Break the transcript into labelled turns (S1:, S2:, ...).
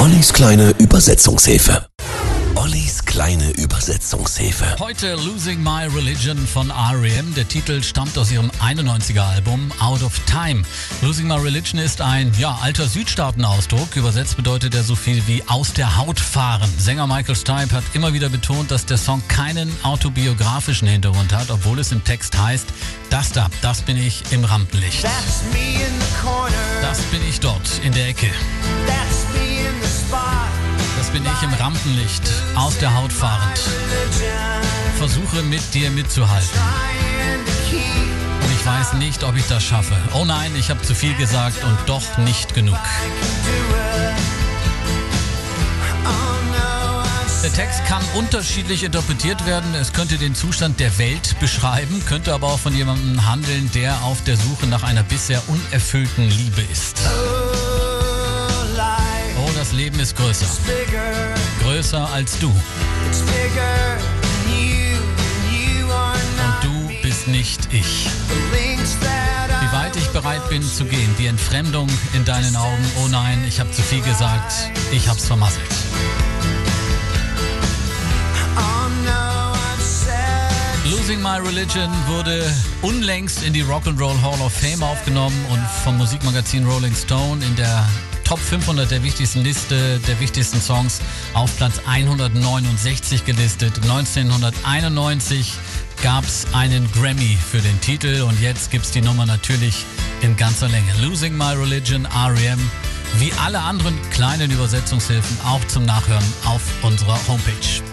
S1: Ollis kleine Übersetzungshilfe. Ollis kleine Übersetzungshilfe.
S2: Heute Losing My Religion von R.E.M. Der Titel stammt aus ihrem 91er Album Out of Time. Losing My Religion ist ein ja, alter Südstaatenausdruck. Übersetzt bedeutet er so viel wie aus der Haut fahren. Sänger Michael Stipe hat immer wieder betont, dass der Song keinen autobiografischen Hintergrund hat, obwohl es im Text heißt, das da, das bin ich im Rampenlicht.
S3: That's me in the corner.
S2: Das bin ich dort in der Ecke.
S3: That's me
S2: bin ich im Rampenlicht, aus der Haut fahrend. Versuche mit dir mitzuhalten. Und ich weiß nicht, ob ich das schaffe. Oh nein, ich habe zu viel gesagt und doch nicht genug. Der Text kann unterschiedlich interpretiert werden. Es könnte den Zustand der Welt beschreiben, könnte aber auch von jemandem handeln, der auf der Suche nach einer bisher unerfüllten Liebe ist. Leben ist größer. Größer als du.
S3: And not
S2: Du bist nicht ich. Wie weit ich bereit bin zu gehen, die Entfremdung in deinen Augen. Oh nein, ich habe zu viel gesagt. Ich hab's vermasselt. Losing My Religion wurde unlängst in die Rock'n'Roll Hall of Fame aufgenommen und vom Musikmagazin Rolling Stone in der Top 500 der wichtigsten Liste der wichtigsten Songs auf Platz 169 gelistet. 1991 gab es einen Grammy für den Titel und jetzt gibt es die Nummer natürlich in ganzer Länge. Losing My Religion, R.E.M. Wie alle anderen kleinen Übersetzungshilfen auch zum Nachhören auf unserer Homepage.